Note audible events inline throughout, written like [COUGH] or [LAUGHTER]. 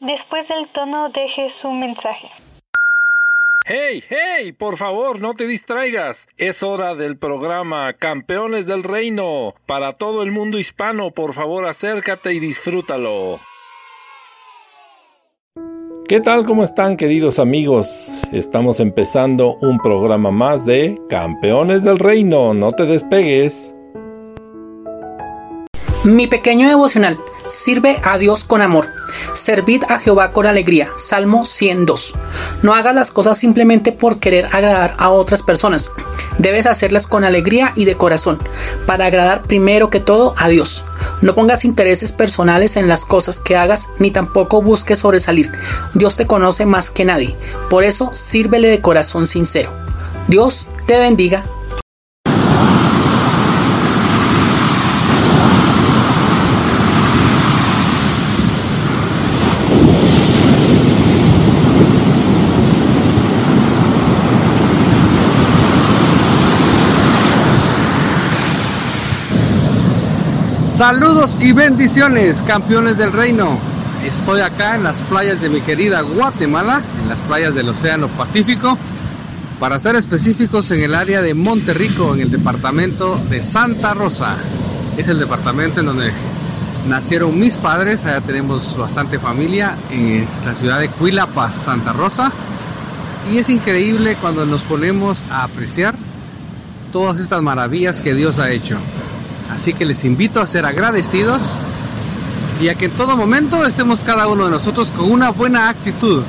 Después del tono, deje su mensaje. ¡Hey, hey! Por favor, no te distraigas. Es hora del programa Campeones del Reino. Para todo el mundo hispano, por favor, acércate y disfrútalo. ¿Qué tal? ¿Cómo están queridos amigos? Estamos empezando un programa más de Campeones del Reino. No te despegues. Mi pequeño devocional. Sirve a Dios con amor. Servid a Jehová con alegría. Salmo 102. No hagas las cosas simplemente por querer agradar a otras personas. Debes hacerlas con alegría y de corazón, para agradar primero que todo a Dios. No pongas intereses personales en las cosas que hagas, ni tampoco busques sobresalir. Dios te conoce más que nadie. Por eso, sírvele de corazón sincero. Dios te bendiga Saludos y bendiciones, campeones del reino. Estoy acá en las playas de mi querida Guatemala, en las playas del Océano Pacífico, para ser específicos en el área de Monterrico, en el departamento de Santa Rosa. Es el departamento en donde nacieron mis padres, allá tenemos bastante familia, en la ciudad de Cuilapa, Santa Rosa. Y es increíble cuando nos ponemos a apreciar todas estas maravillas que Dios ha hecho. Así que les invito a ser agradecidos y a que en todo momento estemos cada uno de nosotros con una buena actitud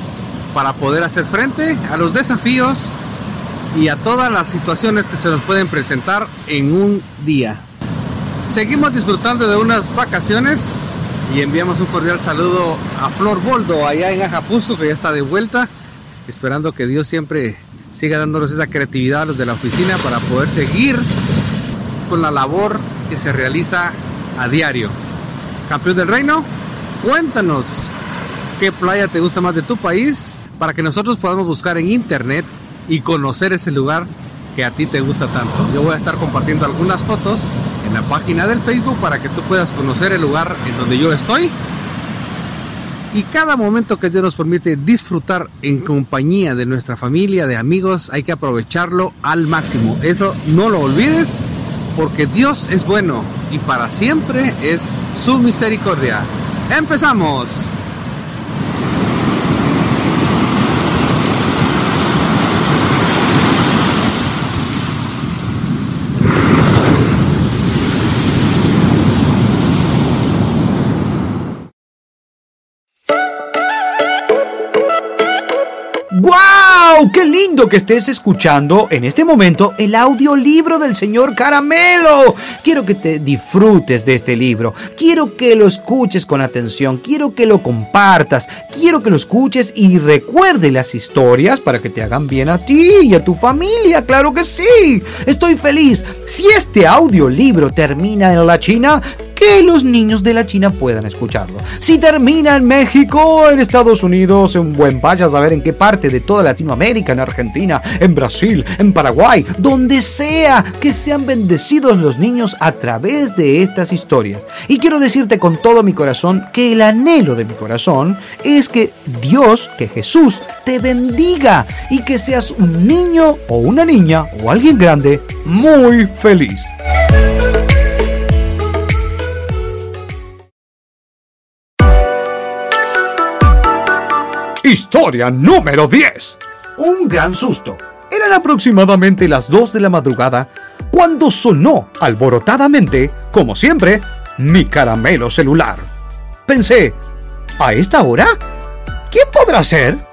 para poder hacer frente a los desafíos y a todas las situaciones que se nos pueden presentar en un día. Seguimos disfrutando de unas vacaciones y enviamos un cordial saludo a Flor Boldo allá en Ajapusco que ya está de vuelta, esperando que Dios siempre siga dándonos esa creatividad a los de la oficina para poder seguir con la labor que se realiza a diario. Campeón del Reino, cuéntanos qué playa te gusta más de tu país para que nosotros podamos buscar en internet y conocer ese lugar que a ti te gusta tanto. Yo voy a estar compartiendo algunas fotos en la página del Facebook para que tú puedas conocer el lugar en donde yo estoy. Y cada momento que Dios nos permite disfrutar en compañía de nuestra familia, de amigos, hay que aprovecharlo al máximo. Eso no lo olvides porque Dios es bueno y para siempre es su misericordia. ¡Empezamos! Que estés escuchando en este momento el audiolibro del señor Caramelo! Quiero que te disfrutes de este libro. Quiero que lo escuches con atención. Quiero que lo compartas. Quiero que lo escuches y recuerde las historias para que te hagan bien a ti y a tu familia. ¡Claro que sí! Estoy feliz. Si este audiolibro termina en la China, que los niños de la China puedan escucharlo. Si termina en México, en Estados Unidos, en buen vaya a saber en qué parte de toda Latinoamérica, en Argentina, en Brasil, en Paraguay, donde sea que sean bendecidos los niños a través de estas historias. Y quiero decirte con todo mi corazón que el anhelo de mi corazón es que Dios, que Jesús, te bendiga y que seas un niño o una niña o alguien grande muy feliz. Historia número 10. Un gran susto. Eran aproximadamente las 2 de la madrugada cuando sonó alborotadamente, como siempre, mi caramelo celular. Pensé, ¿a esta hora? ¿Quién podrá ser?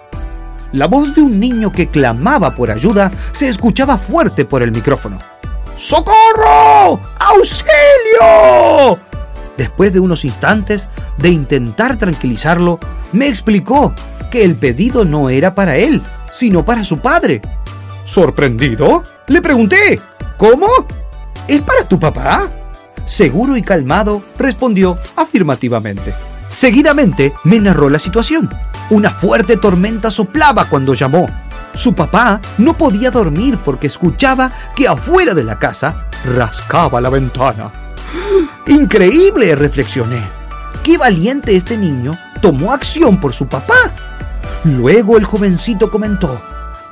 La voz de un niño que clamaba por ayuda se escuchaba fuerte por el micrófono. ¡Socorro! ¡Auxilio! Después de unos instantes de intentar tranquilizarlo, me explicó que el pedido no era para él, sino para su padre. Sorprendido, le pregunté, ¿cómo? ¿Es para tu papá? Seguro y calmado, respondió afirmativamente. Seguidamente me narró la situación. Una fuerte tormenta soplaba cuando llamó. Su papá no podía dormir porque escuchaba que afuera de la casa rascaba la ventana. Increíble, reflexioné. Qué valiente este niño tomó acción por su papá. Luego el jovencito comentó,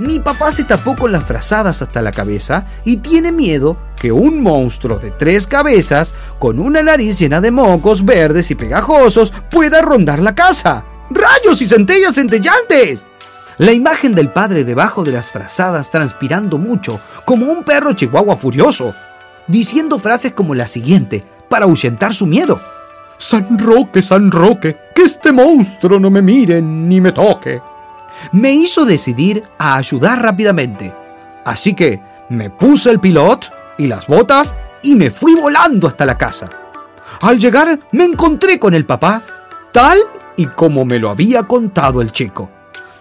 mi papá se tapó con las frazadas hasta la cabeza y tiene miedo que un monstruo de tres cabezas, con una nariz llena de mocos verdes y pegajosos, pueda rondar la casa. ¡Rayos y centellas centellantes! La imagen del padre debajo de las frazadas transpirando mucho, como un perro chihuahua furioso, diciendo frases como la siguiente, para ahuyentar su miedo. San Roque, San Roque, que este monstruo no me mire ni me toque me hizo decidir a ayudar rápidamente. Así que me puse el pilot y las botas y me fui volando hasta la casa. Al llegar me encontré con el papá, tal y como me lo había contado el chico.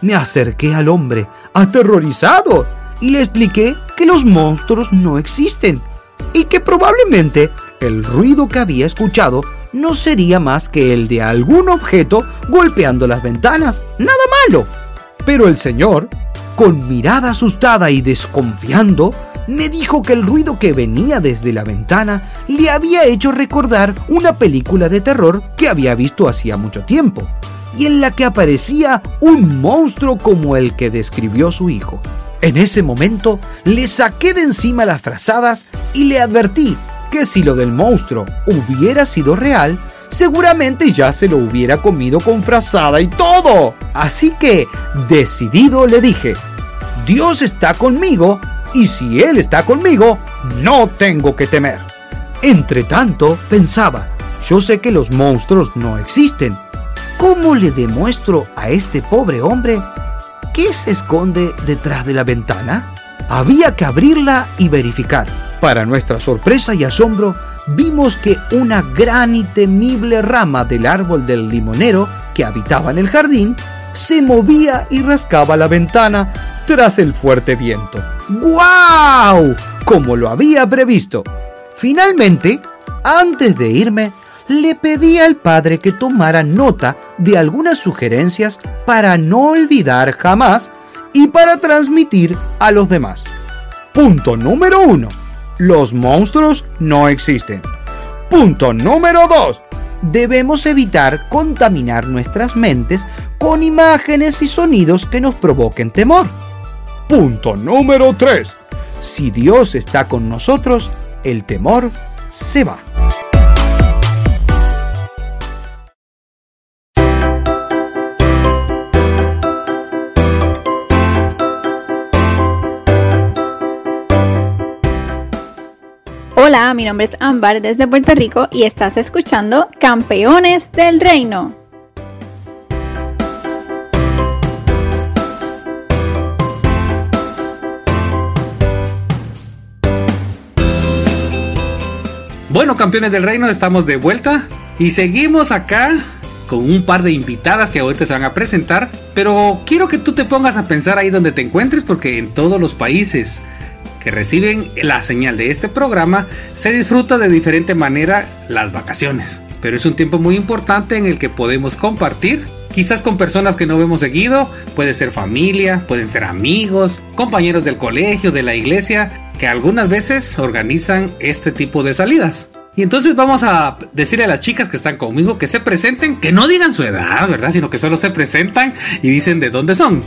Me acerqué al hombre, aterrorizado, y le expliqué que los monstruos no existen y que probablemente el ruido que había escuchado no sería más que el de algún objeto golpeando las ventanas. Nada malo. Pero el señor, con mirada asustada y desconfiando, me dijo que el ruido que venía desde la ventana le había hecho recordar una película de terror que había visto hacía mucho tiempo, y en la que aparecía un monstruo como el que describió su hijo. En ese momento le saqué de encima las frazadas y le advertí que si lo del monstruo hubiera sido real, seguramente ya se lo hubiera comido con frazada y todo. Así que, decidido, le dije, Dios está conmigo y si Él está conmigo, no tengo que temer. Entre tanto, pensaba, yo sé que los monstruos no existen. ¿Cómo le demuestro a este pobre hombre qué se esconde detrás de la ventana? Había que abrirla y verificar. Para nuestra sorpresa y asombro, vimos que una gran y temible rama del árbol del limonero que habitaba en el jardín se movía y rascaba la ventana tras el fuerte viento. ¡Guau! Como lo había previsto. Finalmente, antes de irme, le pedí al padre que tomara nota de algunas sugerencias para no olvidar jamás y para transmitir a los demás. Punto número uno los monstruos no existen. Punto número 2. Debemos evitar contaminar nuestras mentes con imágenes y sonidos que nos provoquen temor. Punto número 3. Si Dios está con nosotros, el temor se va. Hola, mi nombre es Ámbar desde Puerto Rico y estás escuchando Campeones del Reino. Bueno, campeones del reino, estamos de vuelta y seguimos acá con un par de invitadas que ahorita se van a presentar, pero quiero que tú te pongas a pensar ahí donde te encuentres porque en todos los países que reciben la señal de este programa se disfruta de diferente manera las vacaciones. Pero es un tiempo muy importante en el que podemos compartir, quizás con personas que no vemos seguido, puede ser familia, pueden ser amigos, compañeros del colegio, de la iglesia, que algunas veces organizan este tipo de salidas. Y entonces vamos a decirle a las chicas que están conmigo que se presenten, que no digan su edad, ¿verdad? Sino que solo se presentan y dicen de dónde son.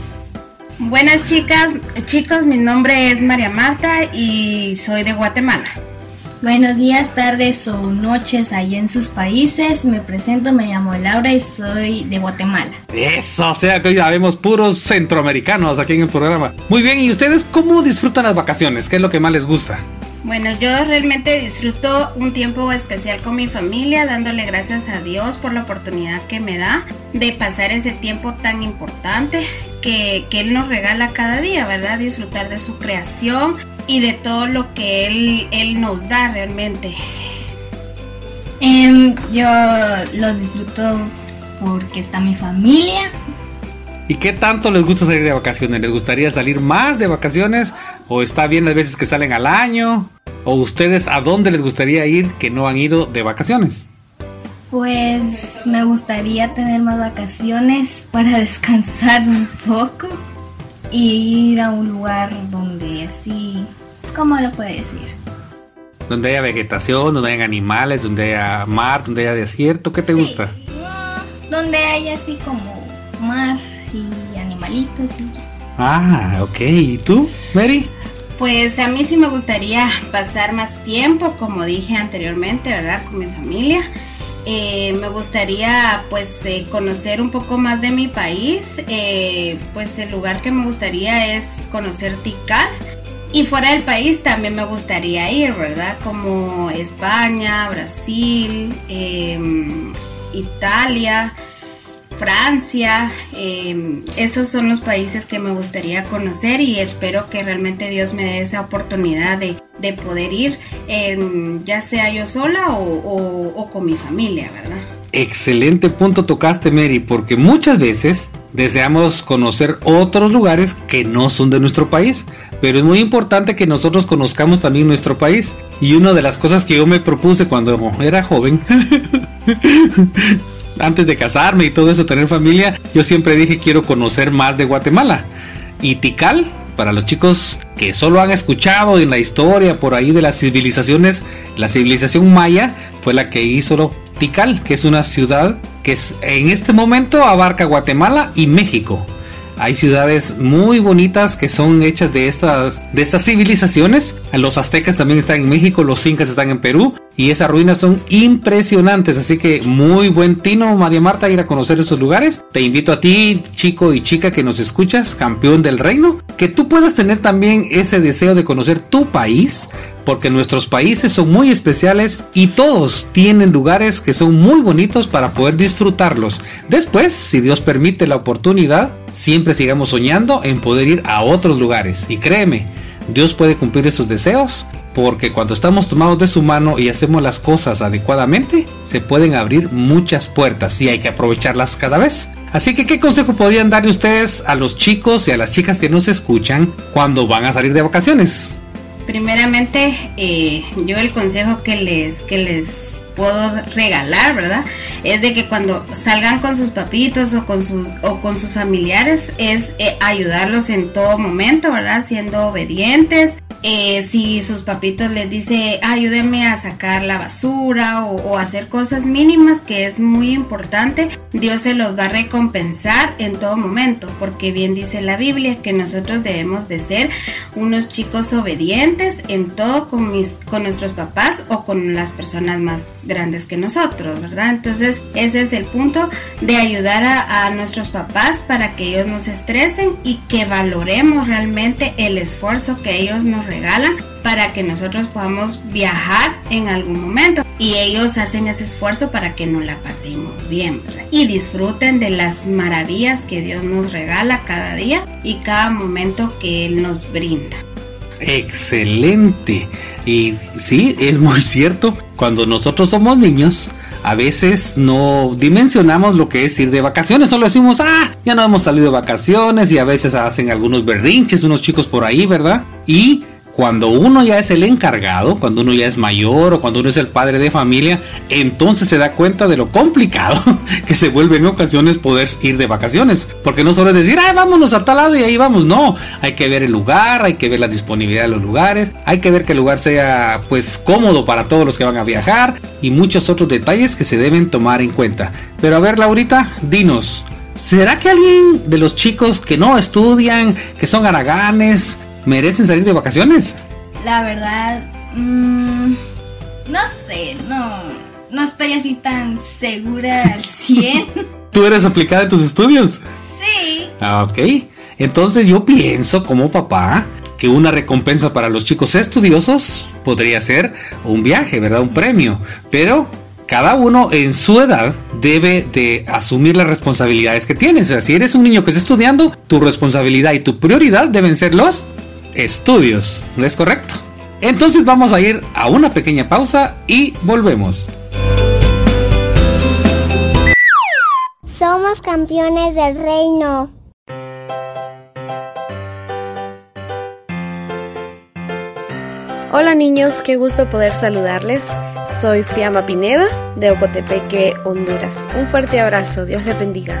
Buenas chicas, chicos, mi nombre es María Marta y soy de Guatemala. Buenos días, tardes o noches allá en sus países. Me presento, me llamo Laura y soy de Guatemala. Eso, o sea que ya vemos puros centroamericanos aquí en el programa. Muy bien, ¿y ustedes cómo disfrutan las vacaciones? ¿Qué es lo que más les gusta? Bueno, yo realmente disfruto un tiempo especial con mi familia, dándole gracias a Dios por la oportunidad que me da de pasar ese tiempo tan importante que, Él nos regala cada día, ¿verdad? Disfrutar de su creación y de todo lo que Él, él nos da realmente. Em, yo los disfruto porque está mi familia. ¿Y qué tanto les gusta salir de vacaciones? ¿Les gustaría salir más de vacaciones? ¿O está bien las veces que salen al año? ¿O ustedes a dónde les gustaría ir que no han ido de vacaciones? Pues me gustaría tener más vacaciones para [LAUGHS] descansar un poco y ir a un lugar donde así, ¿cómo lo puede decir? Donde haya vegetación, donde haya animales, donde haya mar, donde haya desierto, ¿qué te gusta? Donde haya así como mar y animalitos y Ah, ok. ¿Y tú, Mary? Pues a mí sí me gustaría pasar más tiempo, como dije anteriormente, ¿verdad? Con mi familia. Eh, me gustaría pues eh, conocer un poco más de mi país. Eh, pues el lugar que me gustaría es conocer Tikal. Y fuera del país también me gustaría ir, ¿verdad? Como España, Brasil, em, Italia. Francia, eh, esos son los países que me gustaría conocer y espero que realmente Dios me dé esa oportunidad de, de poder ir, ya sea yo sola o, o con mi familia, ¿verdad? Excelente punto tocaste, Mary, porque muchas veces deseamos conocer otros lugares que no son de nuestro país, pero es muy importante que nosotros conozcamos también nuestro país. Y una de las cosas que yo me propuse cuando era joven [LAUGHS] antes de casarme y todo eso, tener familia, yo siempre dije quiero conocer más de Guatemala. Y Tikal, para los chicos que solo han escuchado en la historia por ahí de las civilizaciones, la civilización maya fue la que hizo Tikal, que es una ciudad que en este momento abarca Guatemala y México. Hay ciudades muy bonitas que son hechas de estas, de estas civilizaciones. Los aztecas también están en México, los incas están en Perú y esas ruinas son impresionantes. Así que muy buen tino, María Marta, ir a conocer esos lugares. Te invito a ti, chico y chica que nos escuchas, campeón del reino, que tú puedas tener también ese deseo de conocer tu país, porque nuestros países son muy especiales y todos tienen lugares que son muy bonitos para poder disfrutarlos. Después, si Dios permite la oportunidad, siempre sigamos soñando en poder ir a otros lugares. Y créeme, Dios puede cumplir esos deseos porque cuando estamos tomados de su mano y hacemos las cosas adecuadamente, se pueden abrir muchas puertas y hay que aprovecharlas cada vez. Así que, ¿qué consejo podrían darle ustedes a los chicos y a las chicas que nos escuchan cuando van a salir de vacaciones? Primeramente, eh, yo el consejo que les, que les puedo regalar, ¿verdad? Es de que cuando salgan con sus papitos o con sus o con sus familiares es eh, ayudarlos en todo momento, ¿verdad? Siendo obedientes. Eh, si sus papitos les dice ayúdenme a sacar la basura o, hacer cosas mínimas que es muy importante, Dios se los va a recompensar en todo momento, porque bien dice la Biblia que nosotros debemos de ser unos chicos obedientes en todo con mis con nuestros papás o con las personas más grandes que nosotros, ¿verdad? Entonces ese es el punto de ayudar a, a nuestros papás para que ellos nos estresen y que valoremos realmente el esfuerzo que ellos nos regalan para que nosotros podamos viajar en algún momento y ellos hacen ese esfuerzo para que nos la pasemos bien ¿verdad? y disfruten de las maravillas que Dios nos regala cada día y cada momento que Él nos brinda. Excelente. Y sí, es muy cierto. Cuando nosotros somos niños, a veces no dimensionamos lo que es ir de vacaciones. Solo decimos, ah, ya no hemos salido de vacaciones y a veces hacen algunos berrinches unos chicos por ahí, ¿verdad? Y cuando uno ya es el encargado, cuando uno ya es mayor o cuando uno es el padre de familia, entonces se da cuenta de lo complicado [LAUGHS] que se vuelve en ocasiones poder ir de vacaciones. Porque no solo es decir, ah, vámonos a tal lado y ahí vamos. No, hay que ver el lugar, hay que ver la disponibilidad de los lugares, hay que ver que el lugar sea pues cómodo para todos los que van a viajar y muchos otros detalles que se deben tomar en cuenta. Pero a ver, Laurita, dinos. ¿Será que alguien de los chicos que no estudian, que son haraganes, merecen salir de vacaciones? La verdad, mmm, no sé, no, no estoy así tan segura al 100. [LAUGHS] ¿Tú eres aplicada en tus estudios? Sí. Ah, ok. Entonces yo pienso como papá que una recompensa para los chicos estudiosos podría ser un viaje, ¿verdad? Un premio. Pero cada uno en su edad debe de asumir las responsabilidades que tienes. O sea, si eres un niño que está estudiando, tu responsabilidad y tu prioridad deben ser los estudios, ¿no es correcto? Entonces vamos a ir a una pequeña pausa y volvemos. Somos campeones del reino. Hola niños, qué gusto poder saludarles. Soy Fiamma Pineda de Ocotepeque, Honduras. Un fuerte abrazo, Dios les bendiga.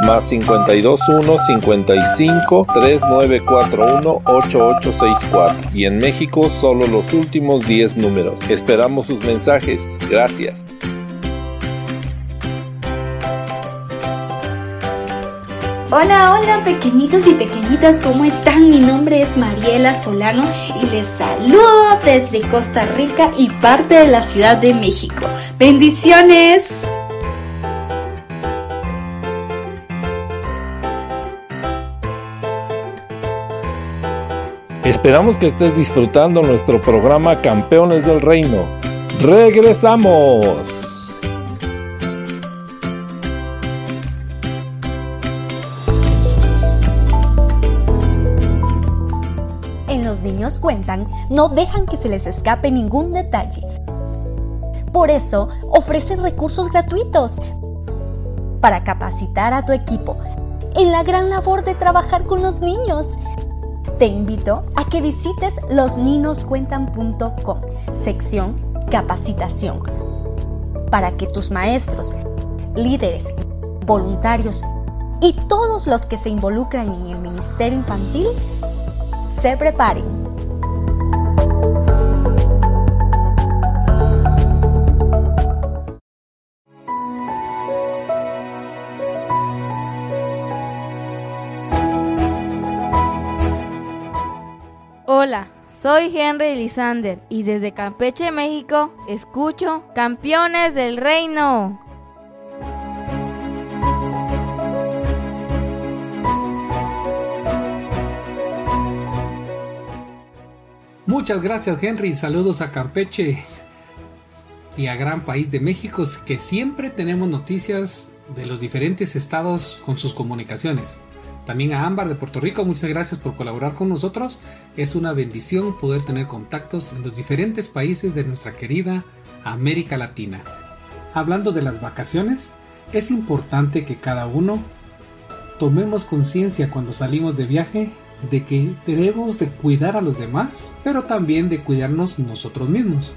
más 521 55 3941 8864 y en México solo los últimos 10 números. Esperamos sus mensajes. Gracias. Hola, hola pequeñitos y pequeñitas, ¿cómo están? Mi nombre es Mariela Solano y les saludo desde Costa Rica y parte de la Ciudad de México. Bendiciones. Esperamos que estés disfrutando nuestro programa Campeones del Reino. ¡Regresamos! En Los Niños Cuentan no dejan que se les escape ningún detalle. Por eso ofrecen recursos gratuitos para capacitar a tu equipo en la gran labor de trabajar con los niños te invito a que visites losninoscuentan.com, sección capacitación, para que tus maestros, líderes, voluntarios y todos los que se involucran en el ministerio infantil se preparen Hola, soy Henry Lisander y desde Campeche, México, escucho Campeones del Reino. Muchas gracias Henry, saludos a Campeche y a gran país de México que siempre tenemos noticias de los diferentes estados con sus comunicaciones. También a Ámbar de Puerto Rico, muchas gracias por colaborar con nosotros. Es una bendición poder tener contactos en los diferentes países de nuestra querida América Latina. Hablando de las vacaciones, es importante que cada uno tomemos conciencia cuando salimos de viaje de que debemos de cuidar a los demás, pero también de cuidarnos nosotros mismos,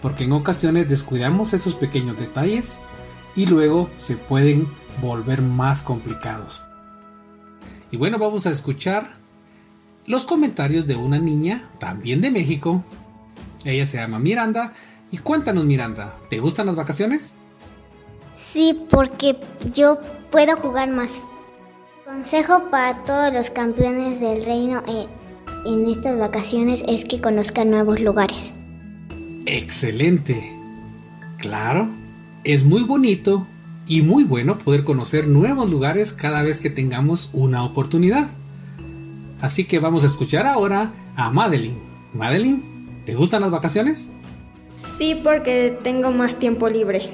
porque en ocasiones descuidamos esos pequeños detalles y luego se pueden volver más complicados. Y bueno, vamos a escuchar los comentarios de una niña, también de México. Ella se llama Miranda. Y cuéntanos, Miranda, ¿te gustan las vacaciones? Sí, porque yo puedo jugar más. Consejo para todos los campeones del reino eh, en estas vacaciones es que conozcan nuevos lugares. Excelente. Claro, es muy bonito y muy bueno poder conocer nuevos lugares cada vez que tengamos una oportunidad. Así que vamos a escuchar ahora a Madeline. Madeline, ¿te gustan las vacaciones? Sí, porque tengo más tiempo libre.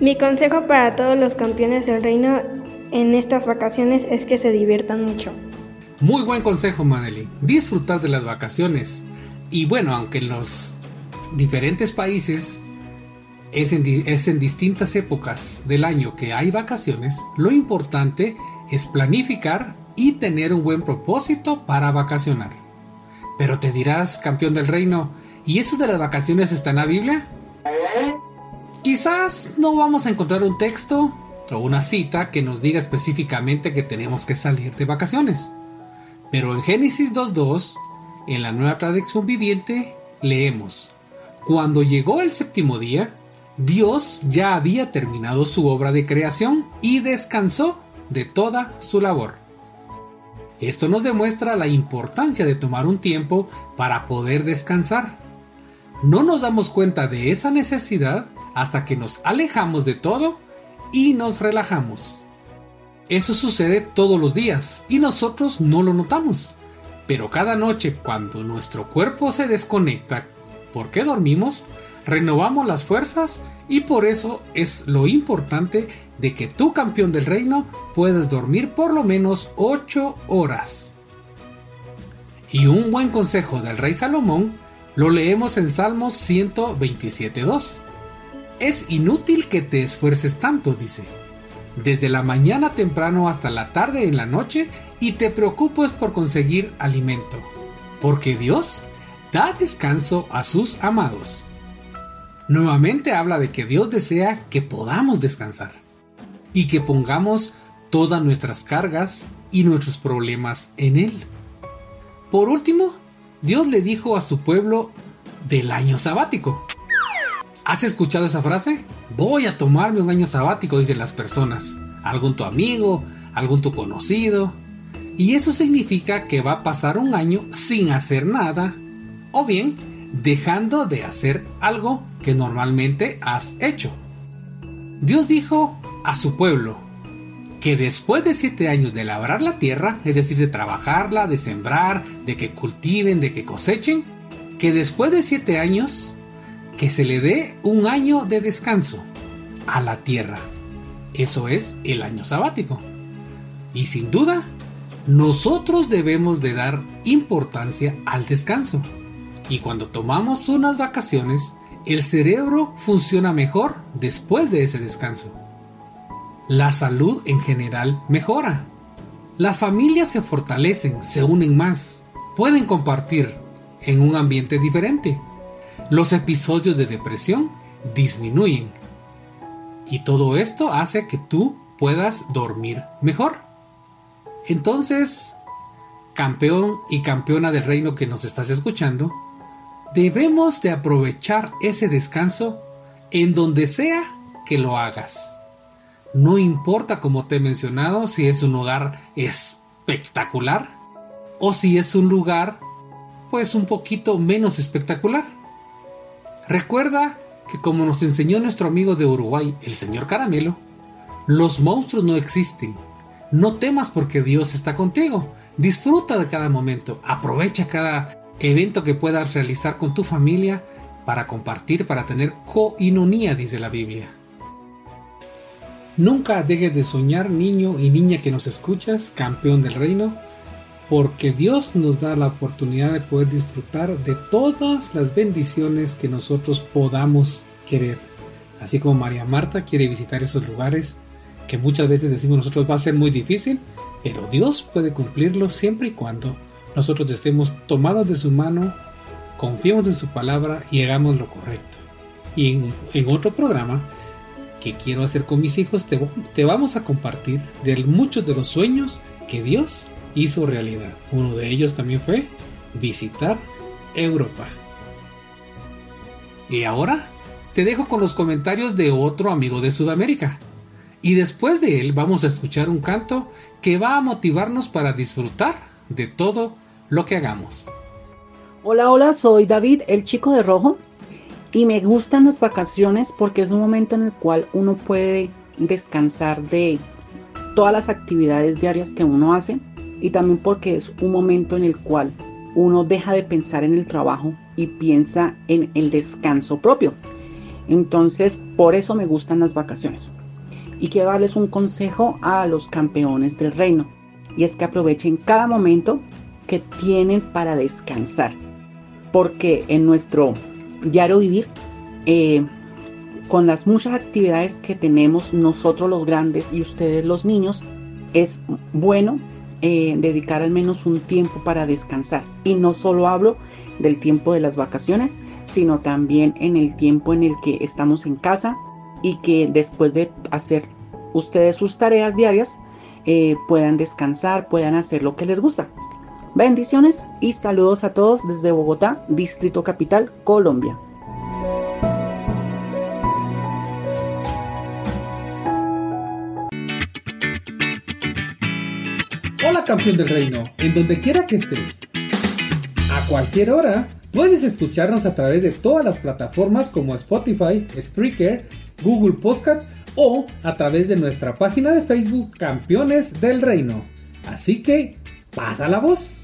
Mi consejo para todos los campeones del reino en estas vacaciones es que se diviertan mucho. Muy buen consejo, Madeline. Disfrutar de las vacaciones. Y bueno, aunque en los diferentes países es en, distintas épocas del año que hay vacaciones, lo importante es planificar y tener un buen propósito para vacacionar. Pero te dirás, campeón del reino, ¿y eso de las vacaciones está en la Biblia? Quizás no vamos a encontrar un texto o una cita que nos diga específicamente que tenemos que salir de vacaciones. Pero en Génesis 2.2, en la nueva traducción viviente, leemos, Cuando llegó el séptimo día, Dios ya había terminado su obra de creación y descansó de toda su labor. Esto nos demuestra la importancia de tomar un tiempo para poder descansar. No nos damos cuenta de esa necesidad hasta que nos alejamos de todo y nos relajamos. Eso sucede todos los días y nosotros no lo notamos. Pero cada noche cuando nuestro cuerpo se desconecta porque dormimos, renovamos las fuerzas y por eso es lo importante de que tu campeón del reino puedas dormir por lo menos 8 horas. Y un buen consejo del rey Salomón lo leemos en Salmos 127.2. Es inútil que te esfuerces tanto, dice, desde la mañana temprano hasta la tarde en la noche y te preocupes por conseguir alimento, porque Dios da descanso a sus amados. Nuevamente habla de que Dios desea que podamos descansar y que pongamos todas nuestras cargas y nuestros problemas en Él. Por último, Dios le dijo a su pueblo del año sabático. ¿Has escuchado esa frase? Voy a tomarme un año sabático, dicen las personas. Algún tu amigo, algún tu conocido. Y eso significa que va a pasar un año sin hacer nada. O bien, dejando de hacer algo que normalmente has hecho. Dios dijo a su pueblo que después de siete años de labrar la tierra, es decir, de trabajarla, de sembrar, de que cultiven, de que cosechen, que después de siete años, que se le dé un año de descanso a la tierra. Eso es el año sabático. Y sin duda, nosotros debemos de dar importancia al descanso. Y cuando tomamos unas vacaciones, el cerebro funciona mejor después de ese descanso. La salud en general mejora. Las familias se fortalecen, se unen más, pueden compartir en un ambiente diferente. Los episodios de depresión disminuyen. Y todo esto hace que tú puedas dormir mejor. Entonces, campeón y campeona del reino que nos estás escuchando, debemos de aprovechar ese descanso en donde sea que lo hagas. No importa, como te he mencionado, si es un lugar espectacular o si es un lugar pues un poquito menos espectacular. Recuerda que como nos enseñó nuestro amigo de Uruguay, el señor Caramelo, los monstruos no existen. No temas porque Dios está contigo. Disfruta de cada momento, aprovecha cada evento que puedas realizar con tu familia para compartir, para tener coinonía, dice la Biblia. Nunca dejes de soñar, niño y niña que nos escuchas, campeón del reino, porque Dios nos da la oportunidad de poder disfrutar de todas las bendiciones que nosotros podamos querer. Así como María Marta quiere visitar esos lugares que muchas veces decimos nosotros va a ser muy difícil, pero Dios puede cumplirlo siempre y cuando nosotros estemos tomados de su mano, confiemos en su palabra y hagamos lo correcto. Y en, otro programa que quiero hacer con mis hijos, te, te vamos a compartir de muchos de los sueños que Dios hizo realidad. Uno de ellos también fue visitar Europa. Y ahora te dejo con los comentarios de otro amigo de Sudamérica. Y después de él vamos a escuchar un canto que va a motivarnos para disfrutar de todo lo que hagamos. Hola, hola, soy David, el chico de rojo, y me gustan las vacaciones porque es un momento en el cual uno puede descansar de todas las actividades diarias que uno hace y también porque es un momento en el cual uno deja de pensar en el trabajo y piensa en el descanso propio. Entonces, por eso me gustan las vacaciones. Y quiero darles un consejo a los campeones del reino, y es que aprovechen cada momento que tienen para descansar. Porque en nuestro diario vivir, eh, con las muchas actividades que tenemos nosotros los grandes y ustedes los niños, es bueno eh, dedicar al menos un tiempo para descansar. Y no solo hablo del tiempo de las vacaciones, sino también en el tiempo en el que estamos en casa y que después de hacer ustedes sus tareas diarias, eh, puedan descansar, puedan hacer lo que les gusta. Bendiciones y saludos a todos desde Bogotá, Distrito Capital, Colombia. campeón del reino, en donde quiera que estés. A cualquier hora, puedes escucharnos a través de todas las plataformas como Spotify, Spreaker, Google Podcast o a través de nuestra página de Facebook Campeones del Reino. Así que, pasa la voz.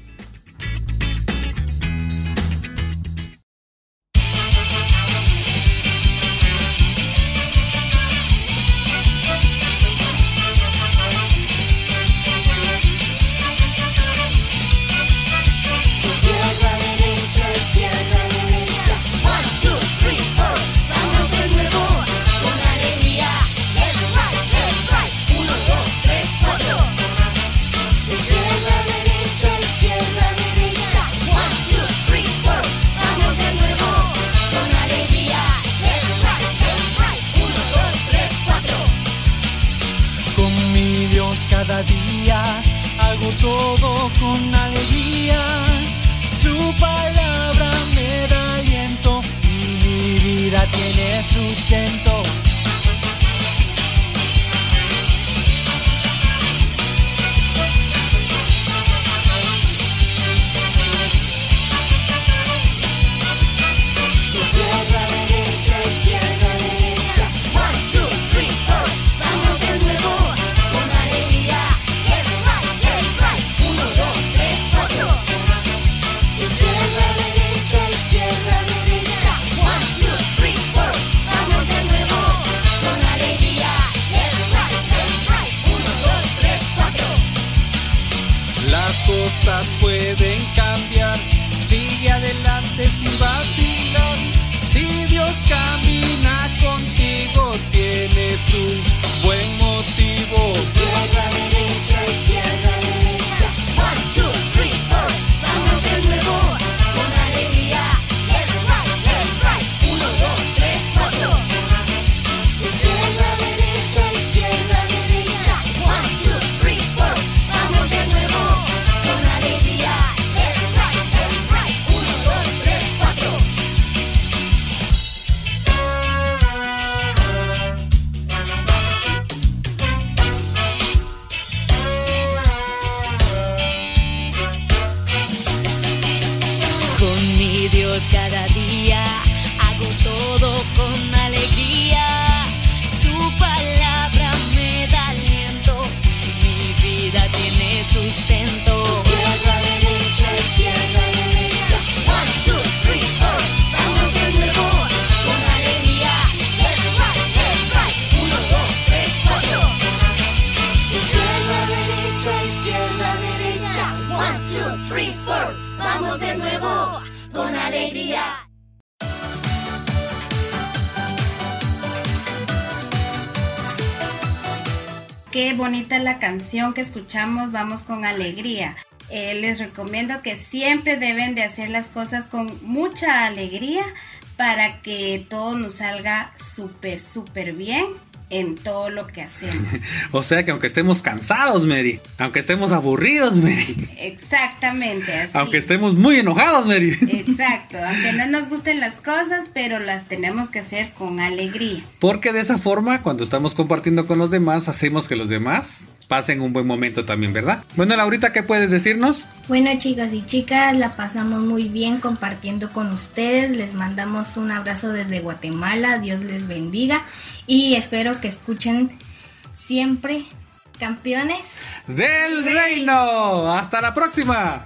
La canción que escuchamos, vamos con alegría. Eh, les recomiendo que siempre deben de hacer las cosas con mucha alegría para que todo nos salga súper, súper bien en todo lo que hacemos. [LAUGHS] O sea que aunque estemos cansados, Mary, aunque estemos aburridos, Mary, Exactamente así. aunque estemos muy enojados, Mary, Exacto, aunque no nos gusten las cosas, pero las tenemos que hacer con alegría. porque de esa forma, cuando estamos compartiendo con los demás, hacemos que los demás pasen un buen momento también, ¿verdad? Bueno, Laurita, ¿qué puedes decirnos? Bueno chicos y chicas, la pasamos muy bien compartiendo con ustedes. Les mandamos un abrazo desde Guatemala. Dios les bendiga. Y espero que escuchen siempre campeones. Del reino. Hasta la próxima.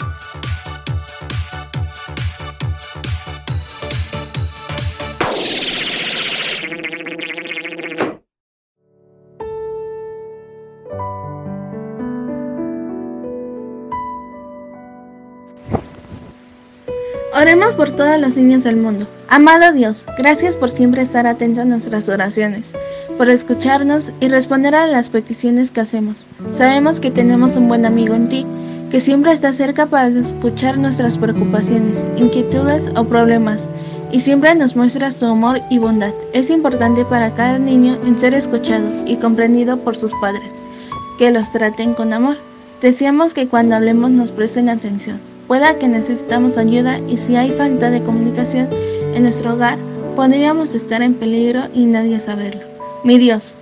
Oremos por todas las niñas del mundo. Amado Dios, gracias por siempre estar atento a nuestras oraciones, por escucharnos y responder a las peticiones que hacemos. Sabemos que tenemos un buen amigo en ti, que siempre está cerca para escuchar nuestras preocupaciones, inquietudes o problemas, y siempre nos muestra su amor y bondad. Es importante para cada niño en ser escuchado y comprendido por sus padres, que los traten con amor. Deseamos que cuando hablemos nos presten atención. Pueda que necesitamos ayuda y si hay falta de comunicación en nuestro hogar, podríamos estar en peligro y nadie saberlo. Mi Dios,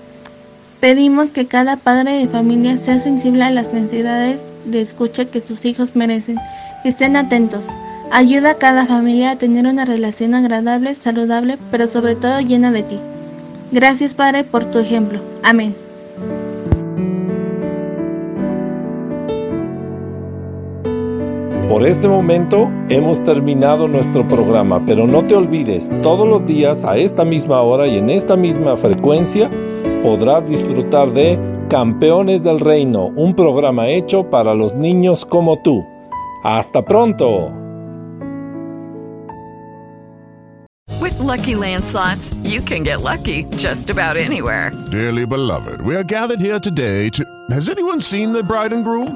pedimos que cada padre de familia sea sensible a las necesidades de escucha que sus hijos merecen. Que estén atentos. Ayuda a cada familia a tener una relación agradable, saludable, pero sobre todo llena de ti. Gracias Padre por tu ejemplo. Amén. Por este momento hemos terminado nuestro programa, pero no te olvides, todos los días a esta misma hora y en esta misma frecuencia podrás disfrutar de Campeones del Reino, un programa hecho para los niños como tú. Hasta pronto. With Lucky Land slots, you can get lucky just about anywhere. Dearly beloved, we are gathered here today to. Has anyone seen the bride and groom?